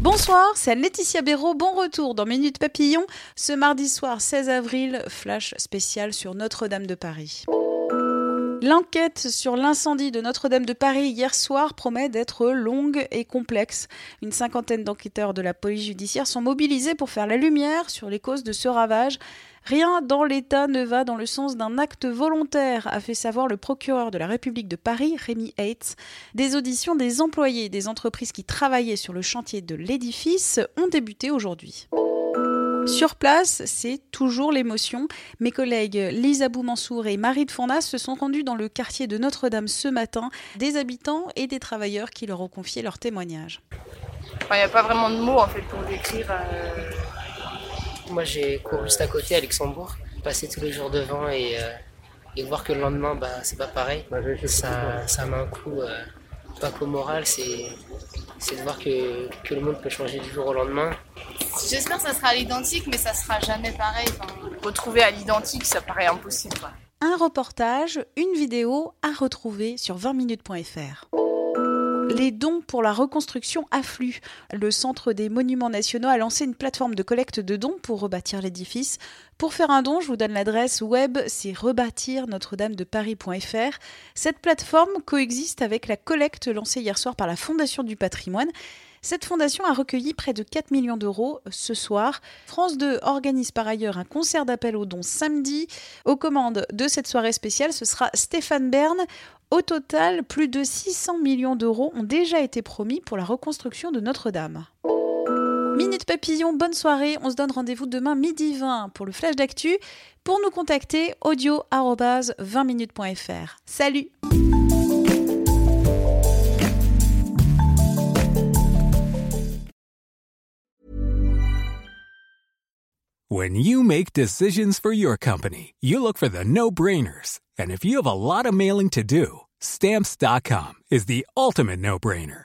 Bonsoir, c'est Laetitia Béraud. Bon retour dans Minute Papillon. Ce mardi soir 16 avril, flash spécial sur Notre-Dame de Paris. L'enquête sur l'incendie de Notre-Dame de Paris hier soir promet d'être longue et complexe. Une cinquantaine d'enquêteurs de la police judiciaire sont mobilisés pour faire la lumière sur les causes de ce ravage. Rien dans l'État ne va dans le sens d'un acte volontaire, a fait savoir le procureur de la République de Paris, Rémi Hates. Des auditions des employés des entreprises qui travaillaient sur le chantier de l'édifice ont débuté aujourd'hui. Sur place, c'est toujours l'émotion. Mes collègues Lisa Boumansour et Marie de Fournas se sont rendus dans le quartier de Notre-Dame ce matin, des habitants et des travailleurs qui leur ont confié leur témoignage. Il n'y a pas vraiment de mots en fait pour décrire. euh, Moi, j'ai couru juste à côté, à Luxembourg, passer tous les jours devant et, euh, et voir que le lendemain, bah, c'est pas pareil. Ça, ça met un coup, euh, pas qu'au moral, c'est c'est de voir que, que le monde peut changer du jour au lendemain. J'espère que ça sera à l'identique, mais ça sera jamais pareil. Enfin, retrouver à l'identique, ça paraît impossible. quoi. Un reportage, une vidéo à retrouver sur 20minutes.fr. Les dons pour la reconstruction affluent. Le Centre des Monuments Nationaux a lancé une plateforme de collecte de dons pour rebâtir l'édifice. Pour faire un don, je vous donne l'adresse web, c'est rebâtir notre-dame de Paris.fr. Cette plateforme coexiste avec la collecte lancée hier soir par la Fondation du patrimoine. Cette fondation a recueilli près de 4 millions d'euros ce soir. France 2 organise par ailleurs un concert d'appel aux dons samedi. Aux commandes de cette soirée spéciale, ce sera Stéphane Bern. Au total, plus de 600 millions d'euros ont déjà été promis pour la reconstruction de Notre-Dame. Minute Papillon, bonne soirée. On se donne rendez-vous demain midi 20 pour le flash d'actu. Pour nous contacter, audio 20minutes.fr. Salut When you make decisions for your company, you look for the no brainers. And if you have a lot of mailing to do, stamps.com is the ultimate no brainer.